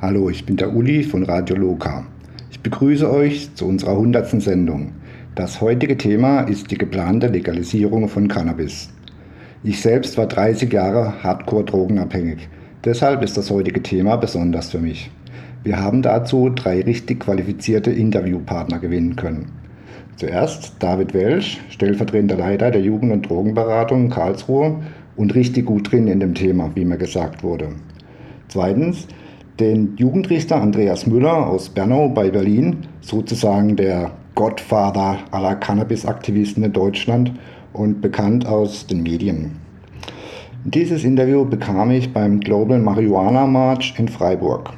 Hallo, ich bin der Uli von Radio Loka. Ich begrüße euch zu unserer 100. Sendung. Das heutige Thema ist die geplante Legalisierung von Cannabis. Ich selbst war 30 Jahre hardcore drogenabhängig. Deshalb ist das heutige Thema besonders für mich. Wir haben dazu drei richtig qualifizierte Interviewpartner gewinnen können. Zuerst David Welsch, stellvertretender Leiter der Jugend- und Drogenberatung Karlsruhe und richtig gut drin in dem Thema, wie mir gesagt wurde. Zweitens den Jugendrichter Andreas Müller aus Bernau bei Berlin, sozusagen der Godfather aller Cannabis-Aktivisten in Deutschland und bekannt aus den Medien. Dieses Interview bekam ich beim Global Marihuana March in Freiburg.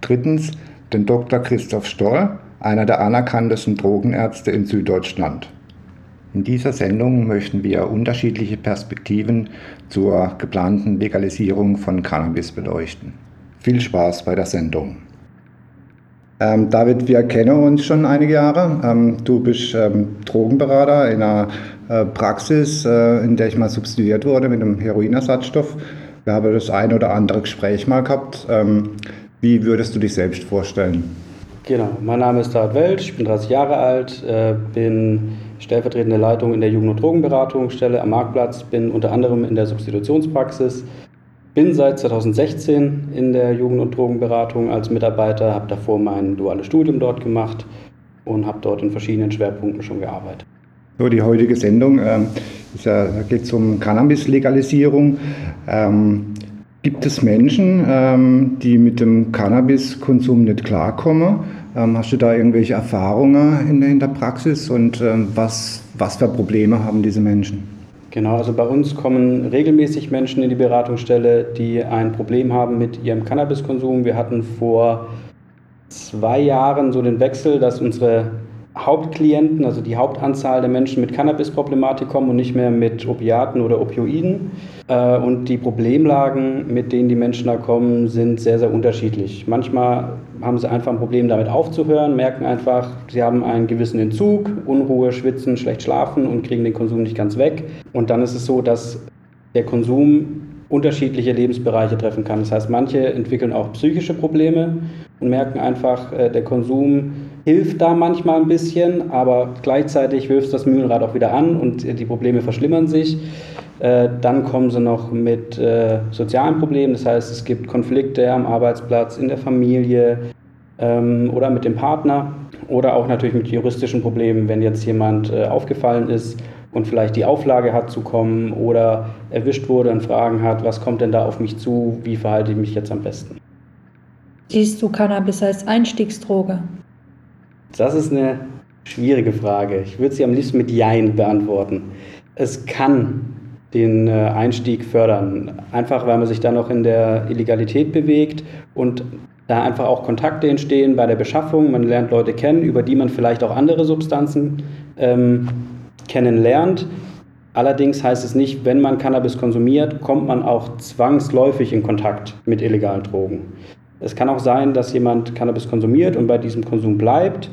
Drittens den Dr. Christoph Stoll, einer der anerkanntesten Drogenärzte in Süddeutschland. In dieser Sendung möchten wir unterschiedliche Perspektiven zur geplanten Legalisierung von Cannabis beleuchten. Viel Spaß bei der Sendung. Ähm, David, wir kennen uns schon einige Jahre. Ähm, du bist ähm, Drogenberater in einer äh, Praxis, äh, in der ich mal substituiert wurde mit einem Heroinersatzstoff. Wir haben das ein oder andere Gespräch mal gehabt. Ähm, wie würdest du dich selbst vorstellen? Genau, mein Name ist David Welch, ich bin 30 Jahre alt, äh, bin stellvertretende Leitung in der Jugend- und Drogenberatungsstelle am Marktplatz, bin unter anderem in der Substitutionspraxis bin seit 2016 in der Jugend- und Drogenberatung als Mitarbeiter, habe davor mein duales Studium dort gemacht und habe dort in verschiedenen Schwerpunkten schon gearbeitet. So, die heutige Sendung ähm, ja, geht um Cannabis-Legalisierung. Ähm, gibt es Menschen, ähm, die mit dem Cannabiskonsum nicht klarkommen? Ähm, hast du da irgendwelche Erfahrungen in, in der Praxis und ähm, was, was für Probleme haben diese Menschen? Genau, also bei uns kommen regelmäßig Menschen in die Beratungsstelle, die ein Problem haben mit ihrem Cannabiskonsum. Wir hatten vor zwei Jahren so den Wechsel, dass unsere Hauptklienten, also die Hauptanzahl der Menschen mit Cannabis-Problematik kommen und nicht mehr mit Opiaten oder Opioiden. Äh, und die Problemlagen, mit denen die Menschen da kommen, sind sehr, sehr unterschiedlich. Manchmal haben sie einfach ein Problem damit aufzuhören, merken einfach, sie haben einen gewissen Entzug, Unruhe, Schwitzen, schlecht schlafen und kriegen den Konsum nicht ganz weg. Und dann ist es so, dass der Konsum unterschiedliche Lebensbereiche treffen kann. Das heißt, manche entwickeln auch psychische Probleme und merken einfach, äh, der Konsum hilft da manchmal ein bisschen, aber gleichzeitig wirft das Mühlenrad auch wieder an und die Probleme verschlimmern sich. Äh, dann kommen sie noch mit äh, sozialen Problemen, das heißt, es gibt Konflikte am Arbeitsplatz, in der Familie ähm, oder mit dem Partner oder auch natürlich mit juristischen Problemen, wenn jetzt jemand äh, aufgefallen ist und vielleicht die Auflage hat zu kommen oder erwischt wurde und Fragen hat, was kommt denn da auf mich zu, wie verhalte ich mich jetzt am besten. Siehst du Cannabis als Einstiegsdroge? Das ist eine schwierige Frage. Ich würde sie am liebsten mit Jein beantworten. Es kann den äh, Einstieg fördern, einfach weil man sich da noch in der Illegalität bewegt und da einfach auch Kontakte entstehen bei der Beschaffung. Man lernt Leute kennen, über die man vielleicht auch andere Substanzen ähm, kennenlernt. Allerdings heißt es nicht, wenn man Cannabis konsumiert, kommt man auch zwangsläufig in Kontakt mit illegalen Drogen. Es kann auch sein, dass jemand Cannabis konsumiert und bei diesem Konsum bleibt.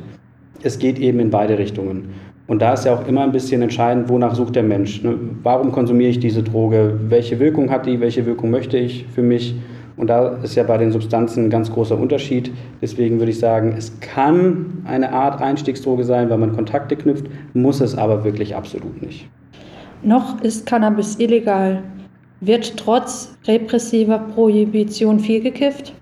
Es geht eben in beide Richtungen. Und da ist ja auch immer ein bisschen entscheidend, wonach sucht der Mensch. Ne? Warum konsumiere ich diese Droge? Welche Wirkung hat die? Welche Wirkung möchte ich für mich? Und da ist ja bei den Substanzen ein ganz großer Unterschied. Deswegen würde ich sagen, es kann eine Art Einstiegsdroge sein, weil man Kontakte knüpft, muss es aber wirklich absolut nicht. Noch ist Cannabis illegal. Wird trotz repressiver Prohibition viel gekifft?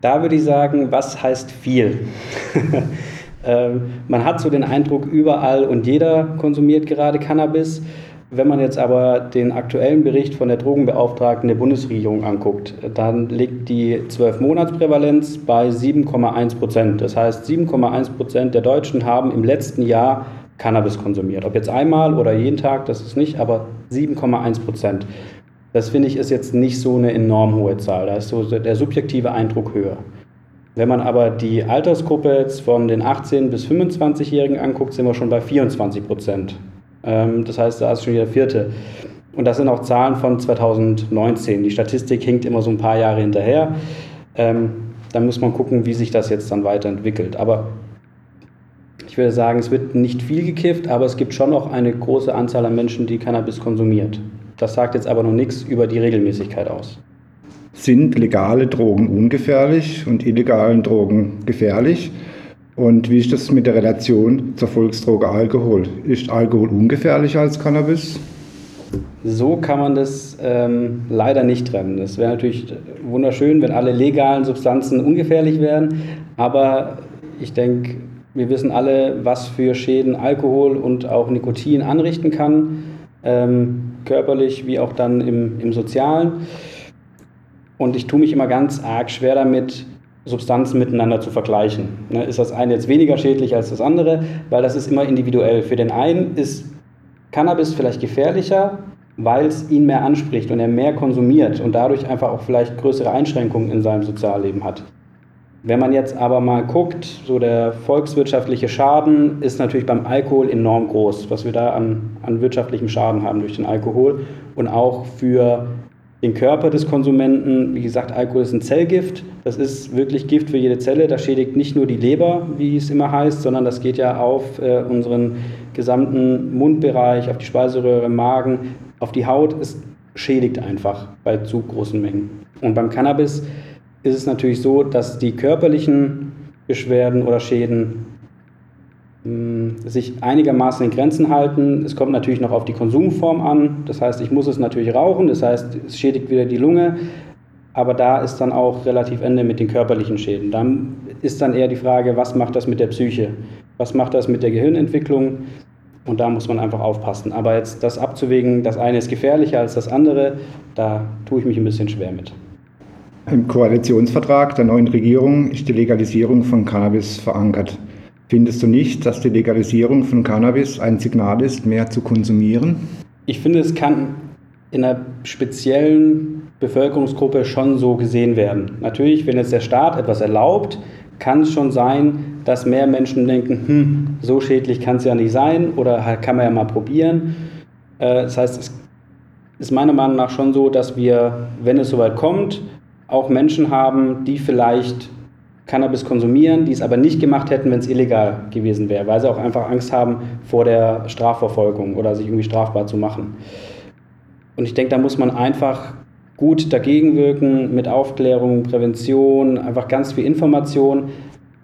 Da würde ich sagen, was heißt viel? ähm, man hat so den Eindruck, überall und jeder konsumiert gerade Cannabis. Wenn man jetzt aber den aktuellen Bericht von der Drogenbeauftragten der Bundesregierung anguckt, dann liegt die 12-Monats-Prävalenz bei 7,1 Prozent. Das heißt, 7,1 Prozent der Deutschen haben im letzten Jahr Cannabis konsumiert. Ob jetzt einmal oder jeden Tag, das ist nicht, aber 7,1 Prozent. Das finde ich ist jetzt nicht so eine enorm hohe Zahl. Da ist so der subjektive Eindruck höher. Wenn man aber die Altersgruppe jetzt von den 18- bis 25-Jährigen anguckt, sind wir schon bei 24 Prozent. Ähm, das heißt, da ist schon wieder vierte. Und das sind auch Zahlen von 2019. Die Statistik hinkt immer so ein paar Jahre hinterher. Ähm, dann muss man gucken, wie sich das jetzt dann weiterentwickelt. Aber ich würde sagen, es wird nicht viel gekifft, aber es gibt schon noch eine große Anzahl an Menschen, die Cannabis konsumiert. Das sagt jetzt aber noch nichts über die Regelmäßigkeit aus. Sind legale Drogen ungefährlich und illegalen Drogen gefährlich? Und wie ist das mit der Relation zur Volksdroge Alkohol? Ist Alkohol ungefährlicher als Cannabis? So kann man das ähm, leider nicht trennen. Es wäre natürlich wunderschön, wenn alle legalen Substanzen ungefährlich wären, aber ich denke, wir wissen alle, was für Schäden Alkohol und auch Nikotin anrichten kann, ähm, körperlich wie auch dann im, im Sozialen. Und ich tue mich immer ganz arg schwer damit, Substanzen miteinander zu vergleichen. Ne, ist das eine jetzt weniger schädlich als das andere? Weil das ist immer individuell. Für den einen ist Cannabis vielleicht gefährlicher, weil es ihn mehr anspricht und er mehr konsumiert und dadurch einfach auch vielleicht größere Einschränkungen in seinem Sozialleben hat. Wenn man jetzt aber mal guckt, so der volkswirtschaftliche Schaden ist natürlich beim Alkohol enorm groß, was wir da an, an wirtschaftlichem Schaden haben durch den Alkohol und auch für den Körper des Konsumenten. Wie gesagt, Alkohol ist ein Zellgift. Das ist wirklich Gift für jede Zelle. Das schädigt nicht nur die Leber, wie es immer heißt, sondern das geht ja auf äh, unseren gesamten Mundbereich, auf die Speiseröhre, Magen, auf die Haut. Es schädigt einfach bei zu großen Mengen. Und beim Cannabis ist es natürlich so, dass die körperlichen Beschwerden oder Schäden sich einigermaßen in Grenzen halten. Es kommt natürlich noch auf die Konsumform an. Das heißt, ich muss es natürlich rauchen. Das heißt, es schädigt wieder die Lunge. Aber da ist dann auch relativ Ende mit den körperlichen Schäden. Dann ist dann eher die Frage, was macht das mit der Psyche? Was macht das mit der Gehirnentwicklung? Und da muss man einfach aufpassen. Aber jetzt das abzuwägen, das eine ist gefährlicher als das andere, da tue ich mich ein bisschen schwer mit. Im Koalitionsvertrag der neuen Regierung ist die Legalisierung von Cannabis verankert. Findest du nicht, dass die Legalisierung von Cannabis ein Signal ist, mehr zu konsumieren? Ich finde, es kann in einer speziellen Bevölkerungsgruppe schon so gesehen werden. Natürlich, wenn jetzt der Staat etwas erlaubt, kann es schon sein, dass mehr Menschen denken, hm, so schädlich kann es ja nicht sein oder kann man ja mal probieren. Äh, das heißt, es ist meiner Meinung nach schon so, dass wir, wenn es soweit kommt, auch Menschen haben, die vielleicht Cannabis konsumieren, die es aber nicht gemacht hätten, wenn es illegal gewesen wäre, weil sie auch einfach Angst haben vor der Strafverfolgung oder sich irgendwie strafbar zu machen. Und ich denke, da muss man einfach gut dagegen wirken mit Aufklärung, Prävention, einfach ganz viel Information,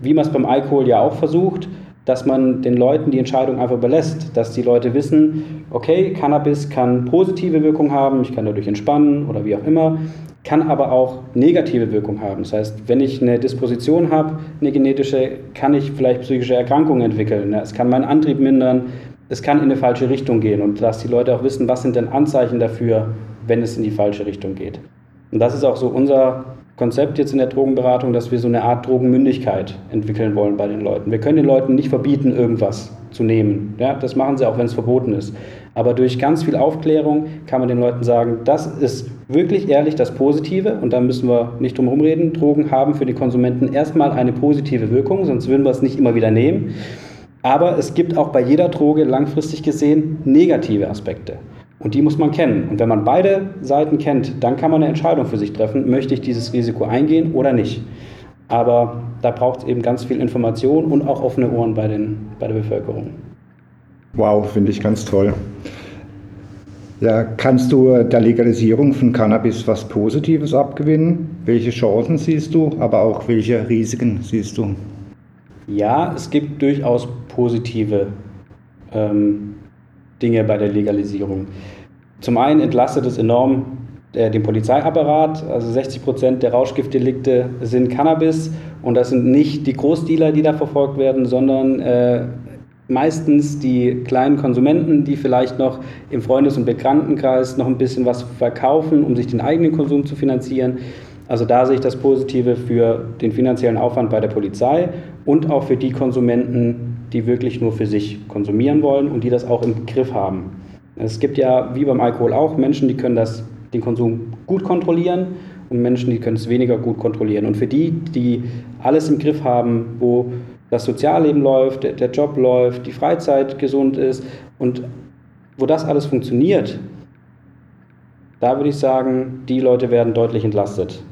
wie man es beim Alkohol ja auch versucht, dass man den Leuten die Entscheidung einfach überlässt, dass die Leute wissen, okay, Cannabis kann positive Wirkung haben, ich kann dadurch entspannen oder wie auch immer, kann aber auch negative Wirkung haben. Das heißt, wenn ich eine Disposition habe, eine genetische, kann ich vielleicht psychische Erkrankungen entwickeln. Es kann meinen Antrieb mindern, es kann in eine falsche Richtung gehen und dass die Leute auch wissen, was sind denn Anzeichen dafür, wenn es in die falsche Richtung geht. Und das ist auch so unser Konzept jetzt in der Drogenberatung, dass wir so eine Art Drogenmündigkeit entwickeln wollen bei den Leuten. Wir können den Leuten nicht verbieten, irgendwas zu nehmen. Ja, das machen sie auch, wenn es verboten ist. Aber durch ganz viel Aufklärung kann man den Leuten sagen, das ist wirklich ehrlich das Positive und da müssen wir nicht drum reden. Drogen haben für die Konsumenten erstmal eine positive Wirkung, sonst würden wir es nicht immer wieder nehmen. Aber es gibt auch bei jeder Droge langfristig gesehen negative Aspekte. Und die muss man kennen. Und wenn man beide Seiten kennt, dann kann man eine Entscheidung für sich treffen, möchte ich dieses Risiko eingehen oder nicht. Aber da braucht es eben ganz viel Information und auch offene Ohren bei, den, bei der Bevölkerung. Wow, finde ich ganz toll. Ja, kannst du der Legalisierung von Cannabis was Positives abgewinnen? Welche Chancen siehst du, aber auch welche Risiken siehst du? Ja, es gibt durchaus positive ähm, Dinge bei der Legalisierung. Zum einen entlastet es enorm äh, den Polizeiapparat. Also 60 Prozent der Rauschgiftdelikte sind Cannabis und das sind nicht die Großdealer, die da verfolgt werden, sondern äh, meistens die kleinen Konsumenten, die vielleicht noch im Freundes- und Bekanntenkreis noch ein bisschen was verkaufen, um sich den eigenen Konsum zu finanzieren. Also da sehe ich das Positive für den finanziellen Aufwand bei der Polizei und auch für die Konsumenten, die wirklich nur für sich konsumieren wollen und die das auch im Griff haben. Es gibt ja, wie beim Alkohol auch, Menschen, die können das, den Konsum gut kontrollieren und Menschen, die können es weniger gut kontrollieren. Und für die, die alles im Griff haben, wo das Sozialleben läuft, der, Job läuft, die Freizeit gesund ist und wo das alles funktioniert, da würde ich sagen, die Leute werden deutlich entlastet.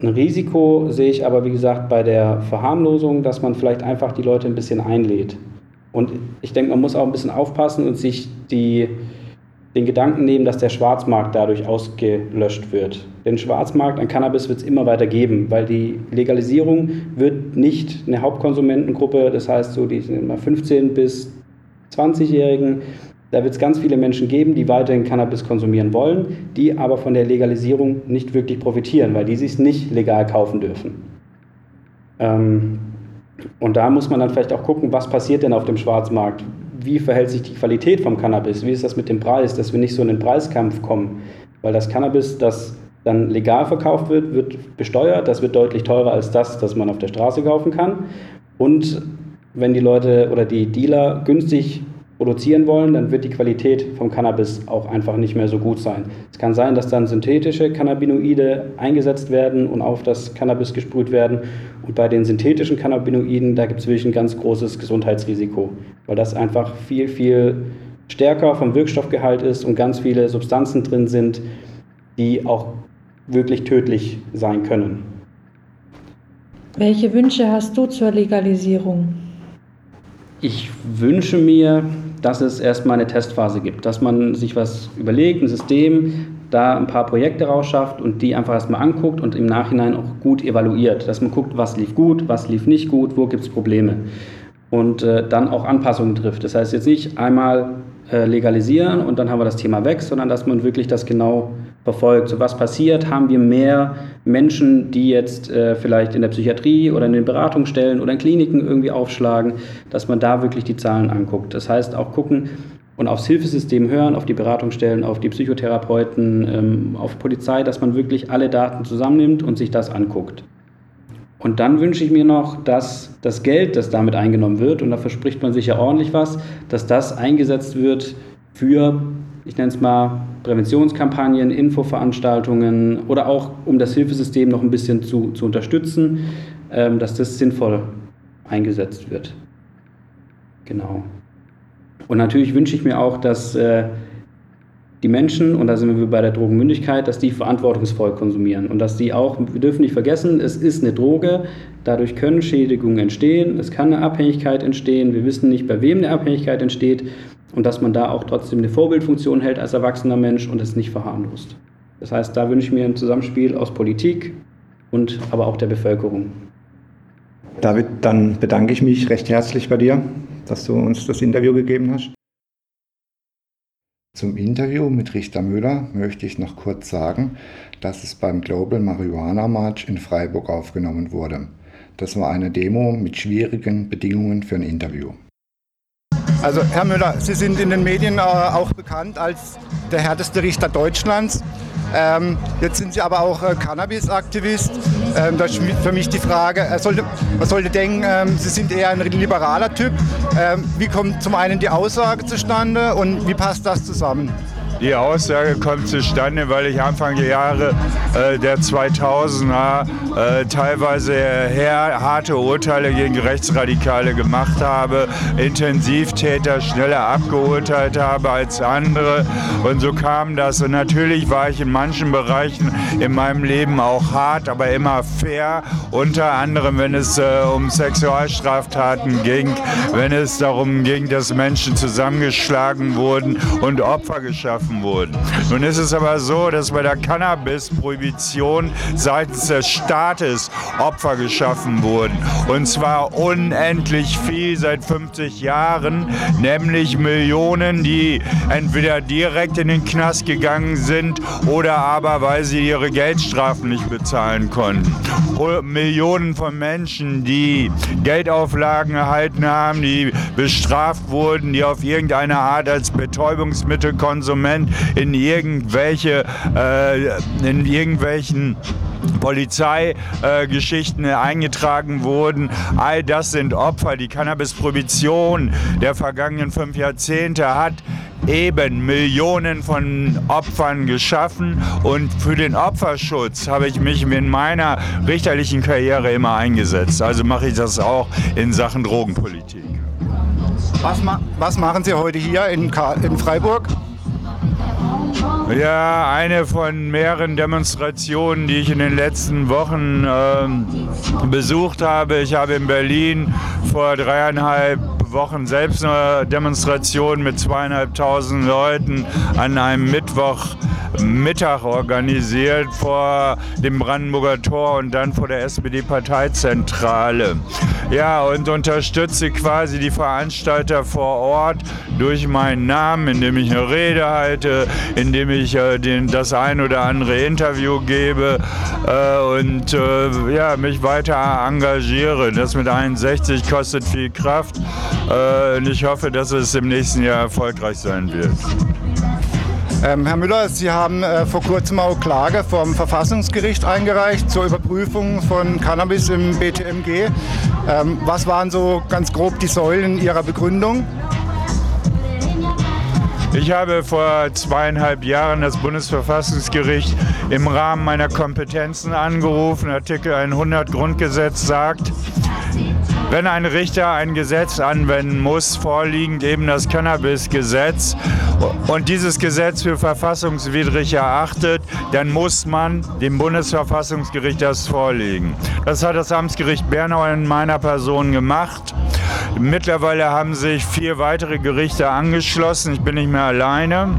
Ein Risiko sehe ich aber, wie gesagt, bei der Verharmlosung, dass man vielleicht einfach die Leute ein bisschen einlädt. Und ich denke, man muss auch ein bisschen aufpassen und sich die den Gedanken nehmen, dass der Schwarzmarkt dadurch ausgelöscht wird. Den Schwarzmarkt an Cannabis wird es immer weiter geben, weil die Legalisierung wird nicht eine Hauptkonsumentengruppe, das heißt so die 15 bis 20-Jährigen, da wird es ganz viele Menschen geben, die weiterhin Cannabis konsumieren wollen, die aber von der Legalisierung nicht wirklich profitieren, weil die sich nicht legal kaufen dürfen. Ähm, und da muss man dann vielleicht auch gucken, was passiert denn auf dem Schwarzmarkt? Wie verhält sich die Qualität vom Cannabis? Wie ist das mit dem Preis, dass wir nicht so in den Preiskampf kommen? Weil das Cannabis, das dann legal verkauft wird, wird besteuert. Das wird deutlich teurer als das, das man auf der Straße kaufen kann. Und wenn die Leute oder die Dealer günstig produzieren wollen, dann wird die Qualität vom Cannabis auch einfach nicht mehr so gut sein. Es kann sein, dass dann synthetische Cannabinoide eingesetzt werden und auf das Cannabis gesprüht werden. Und bei den synthetischen Cannabinoiden, da gibt es wirklich ein ganz großes Gesundheitsrisiko, weil das einfach viel, viel stärker vom Wirkstoffgehalt ist und ganz viele Substanzen drin sind, die auch wirklich tödlich sein können. Welche Wünsche hast du zur Legalisierung? Ich wünsche mir, dass es erstmal eine Testphase gibt, dass man sich was überlegt, ein System, da ein paar Projekte rausschafft und die einfach erstmal anguckt und im Nachhinein auch gut evaluiert, dass man guckt, was lief gut, was lief nicht gut, wo gibt es Probleme. Und äh, dann auch Anpassungen trifft. Das heißt jetzt nicht einmal äh, legalisieren und dann haben wir das Thema weg, sondern dass man wirklich das genau verfolgt. So was passiert, haben wir mehr Menschen, die jetzt äh, vielleicht in der Psychiatrie oder in den Beratungsstellen oder in Kliniken irgendwie aufschlagen, dass man da wirklich die Zahlen anguckt. Das heißt auch gucken und aufs Hilfesystem hören, auf die Beratungsstellen, auf die Psychotherapeuten, ähm, auf Polizei, dass man wirklich alle Daten zusammennimmt und sich das anguckt. Und dann wünsche ich mir noch, dass das Geld, das damit eingenommen wird, und da verspricht man sich ja ordentlich was, dass das eingesetzt wird für, ich nenne es mal, Präventionskampagnen, Infoveranstaltungen oder auch um das Hilfesystem noch ein bisschen zu, zu unterstützen, ähm, dass das sinnvoll eingesetzt wird. Genau. Und natürlich wünsche ich mir auch, dass äh, die Menschen, und da sind wir bei der Drogenmündigkeit, dass die verantwortungsvoll konsumieren und dass die auch, wir dürfen nicht vergessen, es ist eine Droge, dadurch können Schädigungen entstehen, es kann eine Abhängigkeit entstehen, wir wissen nicht, bei wem eine Abhängigkeit entsteht und dass man da auch trotzdem eine Vorbildfunktion hält als erwachsener Mensch und es nicht verharmlost. Das heißt, da wünsche ich mir ein Zusammenspiel aus Politik und aber auch der Bevölkerung. David, dann bedanke ich mich recht herzlich bei dir, dass du uns das Interview gegeben hast. Zum Interview mit Richter Müller möchte ich noch kurz sagen, dass es beim Global Marihuana March in Freiburg aufgenommen wurde. Das war eine Demo mit schwierigen Bedingungen für ein Interview. Also Herr Müller, Sie sind in den Medien äh, auch bekannt als der härteste Richter Deutschlands. Ähm, jetzt sind Sie aber auch äh, Cannabis-Aktivist. Ähm, da ist für mich die Frage, äh, sollte, man sollte denken, ähm, Sie sind eher ein liberaler Typ. Ähm, wie kommt zum einen die Aussage zustande und wie passt das zusammen? Die Aussage kommt zustande, weil ich Anfang der Jahre äh, der 2000er äh, teilweise her, harte Urteile gegen Rechtsradikale gemacht habe, Intensivtäter schneller abgeurteilt habe als andere. Und so kam das. Und natürlich war ich in manchen Bereichen in meinem Leben auch hart, aber immer fair. Unter anderem, wenn es äh, um Sexualstraftaten ging, wenn es darum ging, dass Menschen zusammengeschlagen wurden und Opfer geschaffen geschaffen wurden. Nun ist es aber so, dass bei der Cannabis-Prohibition seitens des Staates Opfer geschaffen wurden. Und zwar unendlich viel seit 50 Jahren, nämlich Millionen, die entweder direkt in den Knast gegangen sind oder aber weil sie ihre Geldstrafen nicht bezahlen konnten. Millionen von Menschen, die Geldauflagen erhalten haben, die bestraft wurden, die auf irgendeine Art als Betäubungsmittelkonsument Prozent in irgendwelche, äh, in irgendwelchen Polizeigeschichten äh, eingetragen wurden. All das sind Opfer. Die Cannabis-Prohibition der vergangenen fünf Jahrzehnte hat eben Millionen von Opfern geschaffen und für den Opferschutz habe ich mich in meiner richterlichen Karriere immer eingesetzt. Also mache ich das auch in Sachen Drogenpolitik. Was, ma was machen Sie heute hier in, in Freiburg? Ja, eine von mehreren Demonstrationen, die ich in den letzten Wochen äh, besucht habe. Ich habe in Berlin vor dreieinhalb Wochen selbst eine Demonstration mit zweieinhalbtausend Leuten an einem Mittwochmittag organisiert vor dem Brandenburger Tor und dann vor der SPD-Parteizentrale. Ja, und unterstütze quasi die Veranstalter vor Ort durch meinen Namen, indem ich eine Rede halte, indem ich äh, den, das ein oder andere Interview gebe äh, und äh, ja, mich weiter engagiere. Das mit 61 kostet viel Kraft äh, und ich hoffe, dass es im nächsten Jahr erfolgreich sein wird. Ähm, Herr Müller, Sie haben äh, vor kurzem auch Klage vom Verfassungsgericht eingereicht zur Überprüfung von Cannabis im BTMG. Ähm, was waren so ganz grob die Säulen Ihrer Begründung? Ich habe vor zweieinhalb Jahren das Bundesverfassungsgericht im Rahmen meiner Kompetenzen angerufen. Artikel 100 Grundgesetz sagt, wenn ein Richter ein Gesetz anwenden muss, vorliegend eben das Cannabis-Gesetz, und dieses Gesetz für verfassungswidrig erachtet, dann muss man dem Bundesverfassungsgericht das vorlegen. Das hat das Amtsgericht Bernau in meiner Person gemacht. Mittlerweile haben sich vier weitere Gerichte angeschlossen. Ich bin nicht mehr alleine.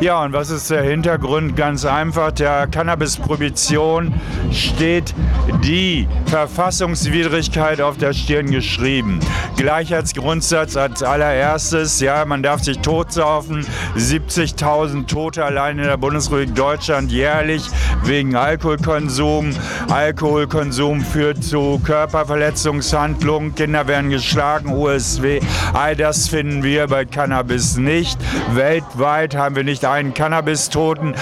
Ja, und was ist der Hintergrund? Ganz einfach, der Cannabis-Prohibition steht die Verfassungswidrigkeit auf der Stirn geschrieben. Gleichheitsgrundsatz als allererstes, ja, man darf sich totsaufen. 70.000 Tote allein in der Bundesrepublik Deutschland jährlich wegen Alkoholkonsum. Alkoholkonsum führt zu Körperverletzungshandlungen, Kinder werden geschlagen, USW. All das finden wir bei Cannabis nicht. Weltweit haben wir nicht einen Cannabis-Toten.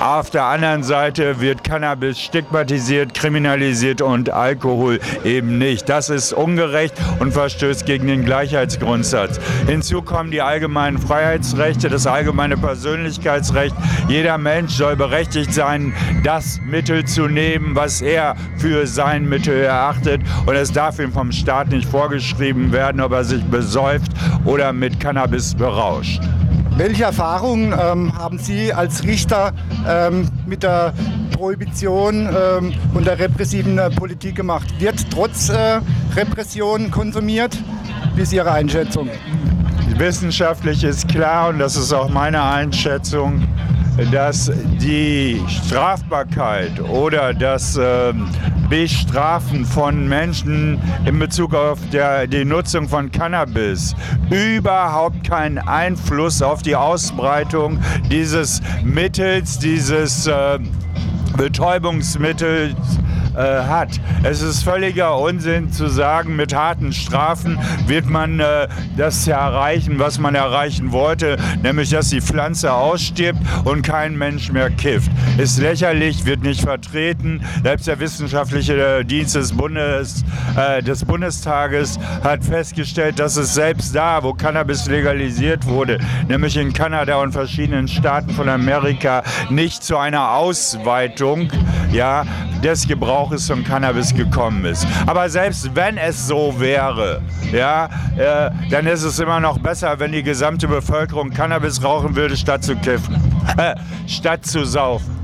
Auf der anderen Seite wird Cannabis stigmatisiert, kriminalisiert und Alkohol eben nicht. Das ist ungerecht und verstößt gegen den Gleichheitsgrundsatz. Hinzu kommen die allgemeinen Freiheitsrechte, das allgemeine Persönlichkeitsrecht. Jeder Mensch soll berechtigt sein, das Mittel zu nehmen, was er für sein Mittel erachtet. Und es darf ihm vom Staat nicht vorgeschrieben werden, ob er sich besäuft oder mit Cannabis berauscht. Welche Erfahrungen ähm, haben Sie als Richter ähm, mit der Prohibition ähm, und der repressiven äh, Politik gemacht? Wird trotz äh, Repression konsumiert? Wie ist Ihre Einschätzung? Wissenschaftlich ist klar, und das ist auch meine Einschätzung, dass die Strafbarkeit oder das äh, Bestrafen von Menschen in Bezug auf der, die Nutzung von Cannabis. Überhaupt keinen Einfluss auf die Ausbreitung dieses Mittels, dieses äh, Betäubungsmittels äh, hat. Es ist völliger Unsinn zu sagen, mit harten Strafen wird man äh, das erreichen, was man erreichen wollte, nämlich dass die Pflanze ausstirbt und kein Mensch mehr kifft. Ist lächerlich, wird nicht vertreten. Selbst der wissenschaftliche Dienst des, Bundes, äh, des Bundestages hat festgestellt, dass es selbst da, wo Cannabis legalisiert wurde, nämlich in Kanada und verschiedenen Staaten von Amerika, nicht zu einer Ausweitung ja, des Gebrauches von Cannabis gekommen ist. Aber selbst wenn es so wäre, ja, äh, dann ist es immer noch besser, wenn die gesamte Bevölkerung Cannabis rauchen würde, statt zu kiffen, äh, statt zu saufen.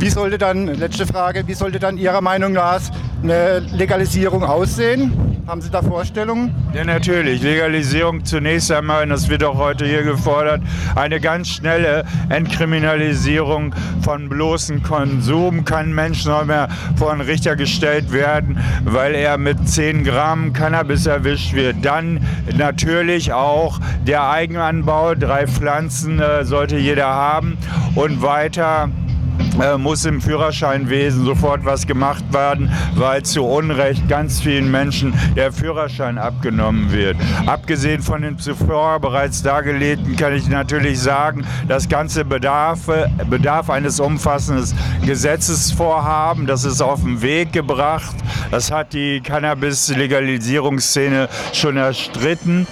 Wie sollte dann, letzte Frage, wie sollte dann Ihrer Meinung nach eine Legalisierung aussehen? Haben Sie da Vorstellungen? Ja, natürlich. Legalisierung zunächst einmal, und das wird auch heute hier gefordert, eine ganz schnelle Entkriminalisierung von bloßem Konsum. Kein Mensch soll mehr vor einen Richter gestellt werden, weil er mit 10 Gramm Cannabis erwischt wird. Dann natürlich auch der Eigenanbau. Drei Pflanzen äh, sollte jeder haben. Und weiter äh, muss im Führerscheinwesen sofort was gemacht werden, weil zu Unrecht ganz vielen Menschen der Führerschein abgenommen wird. Abgesehen von den zuvor bereits dargelegten kann ich natürlich sagen, das ganze bedarf, bedarf eines umfassenden Gesetzesvorhaben. Das ist auf den Weg gebracht. Das hat die Cannabis-Legalisierungsszene schon erstritten.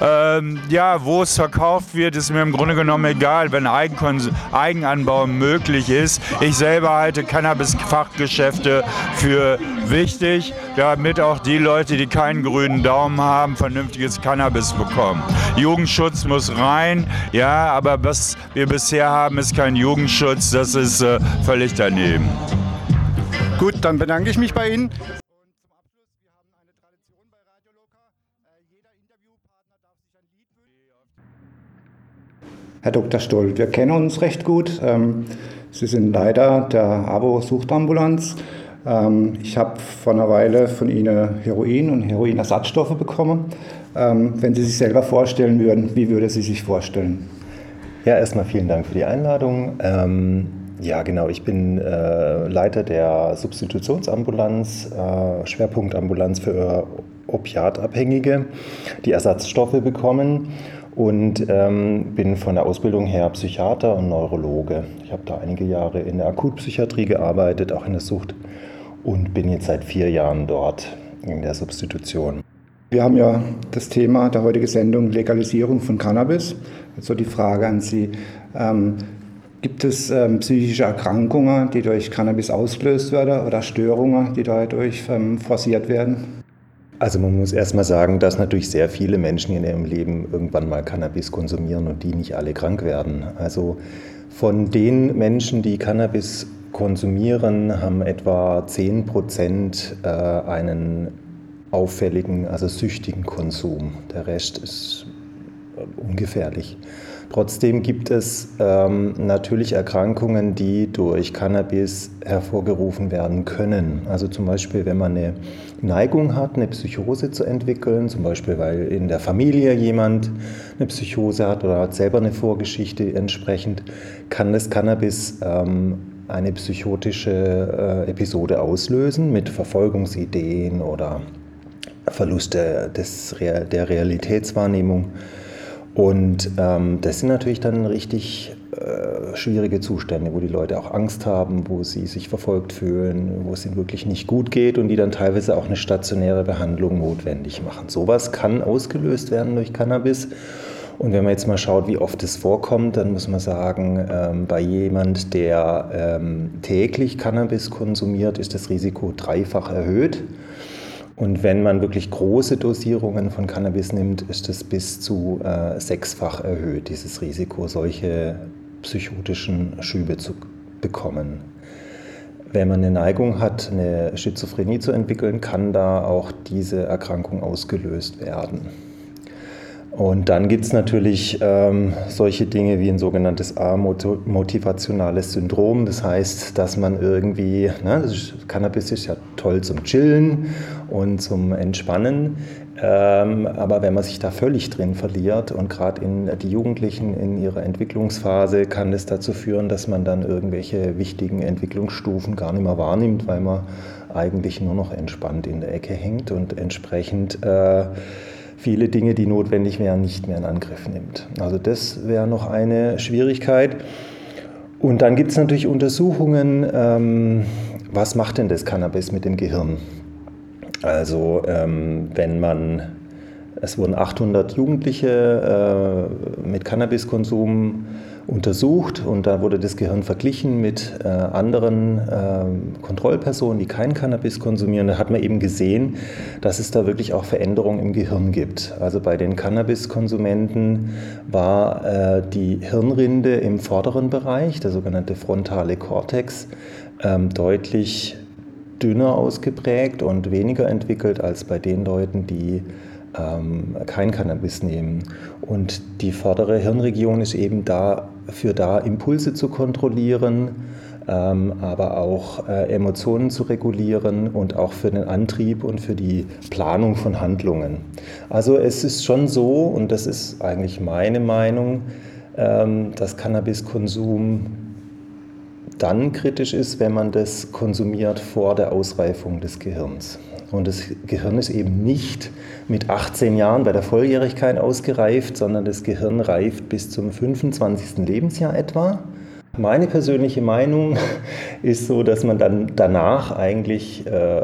Ähm, ja, wo es verkauft wird, ist mir im Grunde genommen egal, wenn Eigenanbau möglich ist. Ich selber halte Cannabis-Fachgeschäfte für wichtig, damit auch die Leute, die keinen grünen Daumen haben, vernünftiges Cannabis bekommen. Jugendschutz muss rein, ja, aber was wir bisher haben, ist kein Jugendschutz. Das ist äh, völlig daneben. Gut, dann bedanke ich mich bei Ihnen. Herr Dr. Stoll, wir kennen uns recht gut. Ähm Sie sind Leiter der ABO-Suchtambulanz. Ähm, ich habe vor einer Weile von Ihnen Heroin und Heroinersatzstoffe bekommen. Ähm, wenn Sie sich selber vorstellen würden, wie würde Sie sich vorstellen? Ja, erstmal vielen Dank für die Einladung. Ähm, ja, genau, ich bin äh, Leiter der Substitutionsambulanz, äh, Schwerpunktambulanz für Opiatabhängige, die Ersatzstoffe bekommen und ähm, bin von der Ausbildung her Psychiater und Neurologe. Ich habe da einige Jahre in der Akutpsychiatrie gearbeitet, auch in der Sucht und bin jetzt seit vier Jahren dort in der Substitution. Wir haben ja das Thema der heutigen Sendung Legalisierung von Cannabis. Also die Frage an Sie. Ähm, gibt es ähm, psychische Erkrankungen, die durch Cannabis ausgelöst werden oder Störungen, die dadurch ähm, forciert werden? Also man muss erstmal sagen, dass natürlich sehr viele Menschen in ihrem Leben irgendwann mal Cannabis konsumieren und die nicht alle krank werden. Also von den Menschen, die Cannabis konsumieren, haben etwa 10 Prozent äh, einen auffälligen, also süchtigen Konsum. Der Rest ist äh, ungefährlich. Trotzdem gibt es ähm, natürlich Erkrankungen, die durch Cannabis hervorgerufen werden können. Also zum Beispiel, wenn man eine Neigung hat, eine Psychose zu entwickeln, zum Beispiel weil in der Familie jemand eine Psychose hat oder hat selber eine Vorgeschichte entsprechend, kann das Cannabis ähm, eine psychotische äh, Episode auslösen mit Verfolgungsideen oder Verlust der, des, der Realitätswahrnehmung. Und ähm, das sind natürlich dann richtig äh, schwierige Zustände, wo die Leute auch Angst haben, wo sie sich verfolgt fühlen, wo es ihnen wirklich nicht gut geht und die dann teilweise auch eine stationäre Behandlung notwendig machen. Sowas kann ausgelöst werden durch Cannabis. Und wenn man jetzt mal schaut, wie oft es vorkommt, dann muss man sagen, ähm, bei jemand, der ähm, täglich Cannabis konsumiert, ist das Risiko dreifach erhöht. Und wenn man wirklich große Dosierungen von Cannabis nimmt, ist es bis zu äh, sechsfach erhöht, dieses Risiko, solche psychotischen Schübe zu bekommen. Wenn man eine Neigung hat, eine Schizophrenie zu entwickeln, kann da auch diese Erkrankung ausgelöst werden. Und dann gibt es natürlich ähm, solche Dinge wie ein sogenanntes amotivationales Syndrom. Das heißt, dass man irgendwie, ne, ist, Cannabis ist ja toll zum Chillen und zum Entspannen. Ähm, aber wenn man sich da völlig drin verliert und gerade in die Jugendlichen in ihrer Entwicklungsphase kann es dazu führen, dass man dann irgendwelche wichtigen Entwicklungsstufen gar nicht mehr wahrnimmt, weil man eigentlich nur noch entspannt in der Ecke hängt und entsprechend äh, viele Dinge, die notwendig wären, nicht mehr in Angriff nimmt. Also das wäre noch eine Schwierigkeit. Und dann gibt es natürlich Untersuchungen, ähm, was macht denn das Cannabis mit dem Gehirn? Also ähm, wenn man, es wurden 800 Jugendliche äh, mit Cannabiskonsum untersucht und da wurde das Gehirn verglichen mit äh, anderen äh, Kontrollpersonen, die kein Cannabis konsumieren. Da hat man eben gesehen, dass es da wirklich auch Veränderungen im Gehirn gibt. Also bei den Cannabiskonsumenten war äh, die Hirnrinde im vorderen Bereich, der sogenannte frontale Kortex, ähm, deutlich dünner ausgeprägt und weniger entwickelt als bei den Leuten, die ähm, kein Cannabis nehmen. Und die vordere Hirnregion ist eben dafür da, Impulse zu kontrollieren, ähm, aber auch äh, Emotionen zu regulieren und auch für den Antrieb und für die Planung von Handlungen. Also es ist schon so, und das ist eigentlich meine Meinung, ähm, dass Cannabiskonsum dann kritisch ist, wenn man das konsumiert vor der Ausreifung des Gehirns. Und das Gehirn ist eben nicht mit 18 Jahren bei der Volljährigkeit ausgereift, sondern das Gehirn reift bis zum 25. Lebensjahr etwa. Meine persönliche Meinung ist so, dass man dann danach eigentlich äh,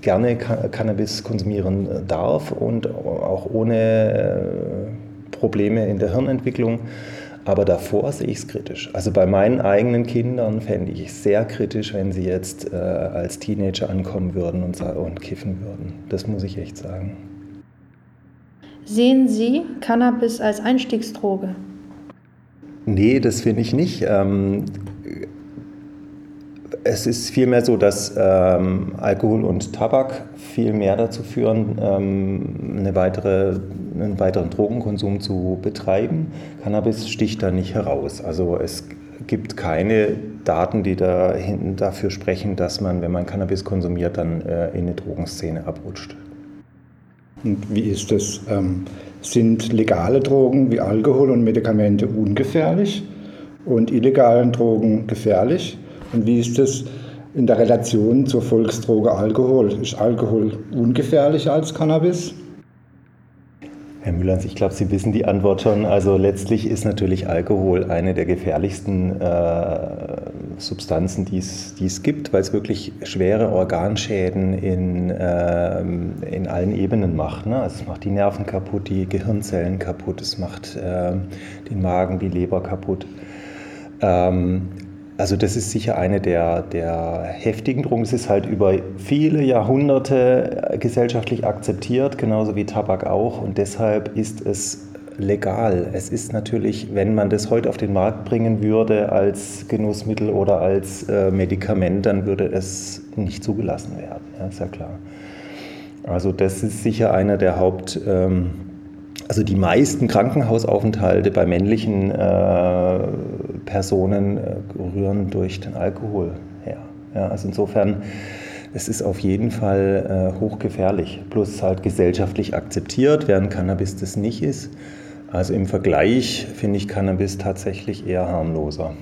gerne Cannabis konsumieren darf und auch ohne äh, Probleme in der Hirnentwicklung. Aber davor sehe ich es kritisch. Also bei meinen eigenen Kindern fände ich es sehr kritisch, wenn sie jetzt äh, als Teenager ankommen würden und, und kiffen würden. Das muss ich echt sagen. Sehen Sie Cannabis als Einstiegsdroge? Nee, das finde ich nicht. Ähm, es ist vielmehr so, dass ähm, Alkohol und Tabak viel mehr dazu führen, ähm, eine weitere, einen weiteren Drogenkonsum zu betreiben. Cannabis sticht da nicht heraus. Also es gibt keine Daten, die dahin dafür sprechen, dass man, wenn man Cannabis konsumiert, dann äh, in eine Drogenszene abrutscht. Und wie ist das? Ähm, sind legale Drogen wie Alkohol und Medikamente ungefährlich und illegalen Drogen gefährlich? Und wie ist das in der Relation zur Volksdroge Alkohol? Ist Alkohol ungefährlicher als Cannabis? Herr Müllers, ich glaube, Sie wissen die Antwort schon. Also letztlich ist natürlich Alkohol eine der gefährlichsten äh, Substanzen, die es gibt, weil es wirklich schwere Organschäden in, äh, in allen Ebenen macht. Ne? Also es macht die Nerven kaputt, die Gehirnzellen kaputt, es macht äh, den Magen, die Leber kaputt. Ähm, also das ist sicher eine der, der heftigen Drogen. Es ist halt über viele Jahrhunderte äh, gesellschaftlich akzeptiert, genauso wie Tabak auch. Und deshalb ist es legal. Es ist natürlich, wenn man das heute auf den Markt bringen würde als Genussmittel oder als äh, Medikament, dann würde es nicht zugelassen werden. Ja, ist ja klar. Also das ist sicher einer der Haupt... Ähm, also die meisten Krankenhausaufenthalte bei männlichen äh, Personen äh, rühren durch den Alkohol her. Ja, also insofern, es ist auf jeden Fall äh, hochgefährlich, plus halt gesellschaftlich akzeptiert, während Cannabis das nicht ist. Also im Vergleich finde ich Cannabis tatsächlich eher harmloser.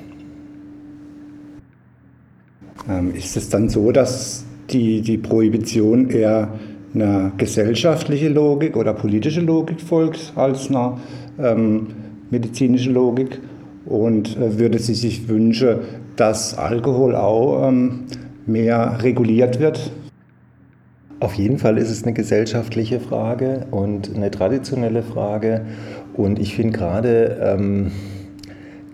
Ähm, ist es dann so, dass die, die Prohibition eher einer gesellschaftliche Logik oder politische Logik folgt als einer ähm, medizinische Logik? Und äh, würde sie sich wünschen, dass Alkohol auch ähm, mehr reguliert wird? Auf jeden Fall ist es eine gesellschaftliche Frage und eine traditionelle Frage. Und ich finde gerade ähm,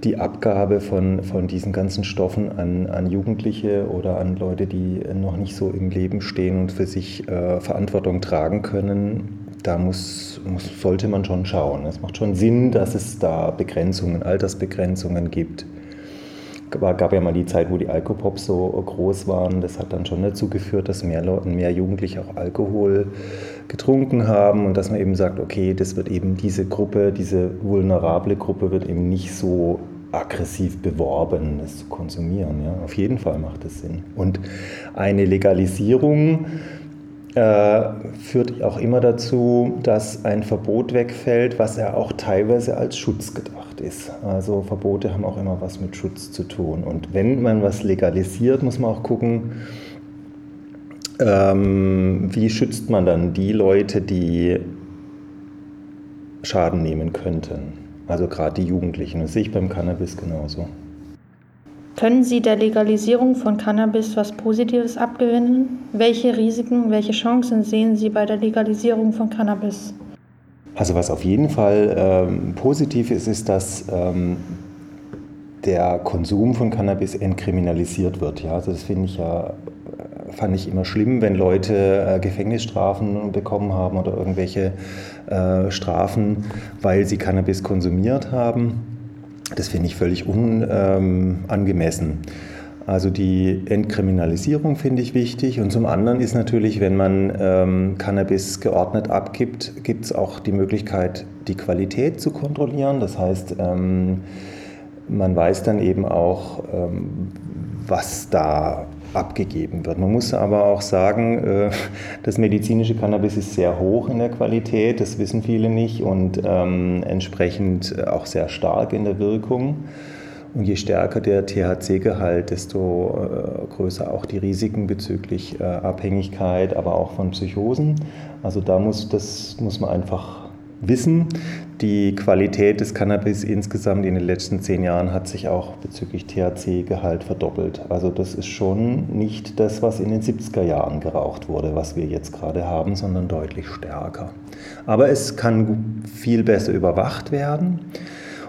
die Abgabe von, von diesen ganzen Stoffen an, an Jugendliche oder an Leute, die noch nicht so im Leben stehen und für sich äh, Verantwortung tragen können, da muss, muss, sollte man schon schauen. Es macht schon Sinn, dass es da Begrenzungen, Altersbegrenzungen gibt. Es gab ja mal die Zeit, wo die Alkopops so groß waren. Das hat dann schon dazu geführt, dass mehr, Leute, mehr Jugendliche auch Alkohol getrunken haben und dass man eben sagt, okay, das wird eben diese Gruppe, diese vulnerable Gruppe wird eben nicht so aggressiv beworben, das zu konsumieren. Ja. Auf jeden Fall macht das Sinn. Und eine Legalisierung äh, führt auch immer dazu, dass ein Verbot wegfällt, was ja auch teilweise als Schutz gedacht ist. Also Verbote haben auch immer was mit Schutz zu tun. Und wenn man was legalisiert, muss man auch gucken, ähm, wie schützt man dann die Leute, die Schaden nehmen könnten. Also gerade die Jugendlichen. Das sehe ich beim Cannabis genauso. Können Sie der Legalisierung von Cannabis was Positives abgewinnen? Welche Risiken, welche Chancen sehen Sie bei der Legalisierung von Cannabis? Also was auf jeden Fall ähm, positiv ist, ist, dass ähm, der Konsum von Cannabis entkriminalisiert wird. Ja, also das finde ich ja fand ich immer schlimm, wenn Leute äh, Gefängnisstrafen bekommen haben oder irgendwelche äh, Strafen, weil sie Cannabis konsumiert haben. Das finde ich völlig unangemessen. Ähm, also die Entkriminalisierung finde ich wichtig. Und zum anderen ist natürlich, wenn man ähm, Cannabis geordnet abgibt, gibt es auch die Möglichkeit, die Qualität zu kontrollieren. Das heißt, ähm, man weiß dann eben auch, ähm, was da abgegeben wird. Man muss aber auch sagen, äh, das medizinische Cannabis ist sehr hoch in der Qualität, das wissen viele nicht und ähm, entsprechend auch sehr stark in der Wirkung. Und je stärker der THC-Gehalt, desto äh, größer auch die Risiken bezüglich äh, Abhängigkeit, aber auch von Psychosen. Also da muss, das muss man einfach wissen. Die Qualität des Cannabis insgesamt in den letzten zehn Jahren hat sich auch bezüglich THC-Gehalt verdoppelt. Also das ist schon nicht das, was in den 70er Jahren geraucht wurde, was wir jetzt gerade haben, sondern deutlich stärker. Aber es kann viel besser überwacht werden.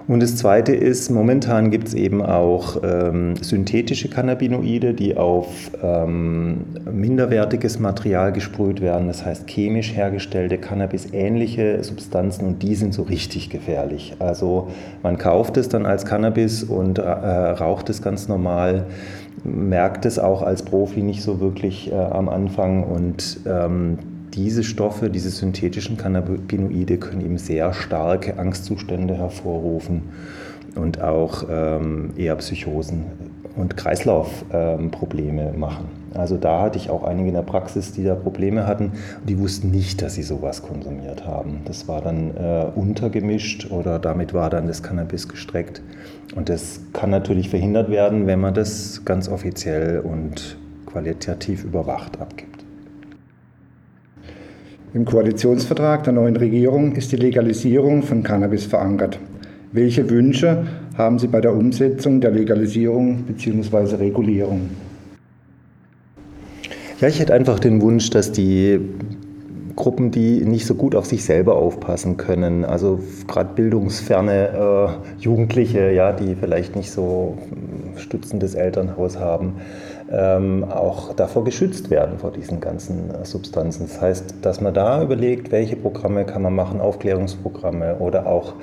Und das Zweite ist, momentan gibt es eben auch ähm, synthetische Cannabinoide, die auf ähm, minderwertiges Material gesprüht werden, das heißt chemisch hergestellte Cannabis-ähnliche Substanzen und die sind so richtig gefährlich. Also man kauft es dann als Cannabis und äh, raucht es ganz normal. merkt es auch als Profi nicht so wirklich äh, am Anfang und ähm, diese Stoffe, diese synthetischen Cannabinoide können eben sehr starke Angstzustände hervorrufen und auch ähm, eher Psychosen und Kreislaufprobleme ähm, machen. Also da hatte ich auch einige in der Praxis, die da Probleme hatten. Die wussten nicht, dass sie sowas konsumiert haben. Das war dann äh, untergemischt oder damit war dann das Cannabis gestreckt. Und das kann natürlich verhindert werden, wenn man das ganz offiziell und qualitativ überwacht abgibt. Im Koalitionsvertrag der neuen Regierung ist die Legalisierung von Cannabis verankert. Welche Wünsche haben Sie bei der Umsetzung der Legalisierung bzw. Regulierung? Ja, ich hätte einfach den Wunsch, dass die Gruppen, die nicht so gut auf sich selber aufpassen können, also gerade bildungsferne äh, Jugendliche, ja, die vielleicht nicht so stützendes Elternhaus haben, ähm, auch davor geschützt werden, vor diesen ganzen äh, Substanzen. Das heißt, dass man da überlegt, welche Programme kann man machen, Aufklärungsprogramme oder auch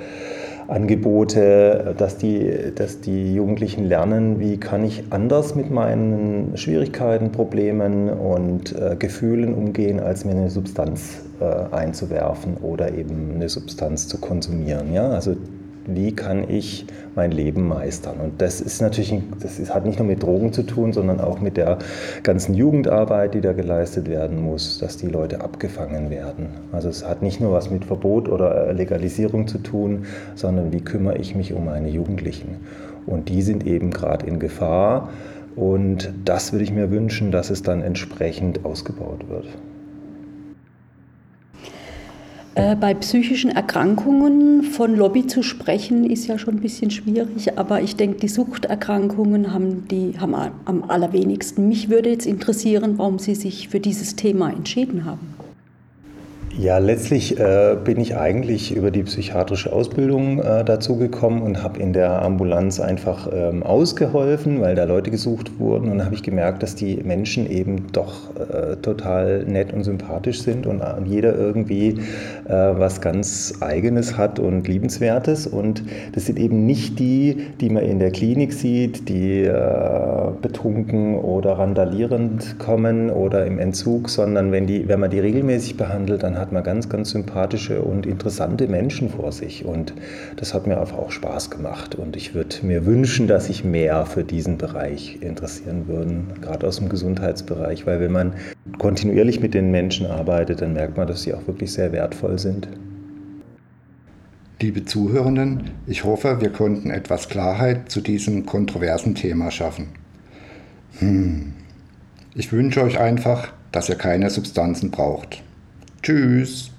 Angebote, dass die, dass die Jugendlichen lernen, wie kann ich anders mit meinen Schwierigkeiten, Problemen und äh, Gefühlen umgehen, als mir eine Substanz äh, einzuwerfen oder eben eine Substanz zu konsumieren. Ja? Also wie kann ich mein Leben meistern. Und das ist natürlich, das ist, hat nicht nur mit Drogen zu tun, sondern auch mit der ganzen Jugendarbeit, die da geleistet werden muss, dass die Leute abgefangen werden. Also es hat nicht nur was mit Verbot oder Legalisierung zu tun, sondern wie kümmere ich mich um meine Jugendlichen. Und die sind eben gerade in Gefahr. Und das würde ich mir wünschen, dass es dann entsprechend ausgebaut wird. Äh, bei psychischen Erkrankungen von Lobby zu sprechen, ist ja schon ein bisschen schwierig, aber ich denke, die Suchterkrankungen haben, die, haben am allerwenigsten. Mich würde jetzt interessieren, warum Sie sich für dieses Thema entschieden haben. Ja, letztlich äh, bin ich eigentlich über die psychiatrische Ausbildung äh, dazu gekommen und habe in der Ambulanz einfach ähm, ausgeholfen, weil da Leute gesucht wurden. Und habe ich gemerkt, dass die Menschen eben doch äh, total nett und sympathisch sind und äh, jeder irgendwie äh, was ganz Eigenes hat und Liebenswertes. Und das sind eben nicht die, die man in der Klinik sieht, die äh, betrunken oder randalierend kommen oder im Entzug, sondern wenn, die, wenn man die regelmäßig behandelt, dann hat hat man ganz, ganz sympathische und interessante Menschen vor sich. Und das hat mir einfach auch Spaß gemacht. Und ich würde mir wünschen, dass sich mehr für diesen Bereich interessieren würden, gerade aus dem Gesundheitsbereich, weil wenn man kontinuierlich mit den Menschen arbeitet, dann merkt man, dass sie auch wirklich sehr wertvoll sind. Liebe Zuhörenden, ich hoffe, wir konnten etwas Klarheit zu diesem kontroversen Thema schaffen. Hm. Ich wünsche euch einfach, dass ihr keine Substanzen braucht. Tschüss.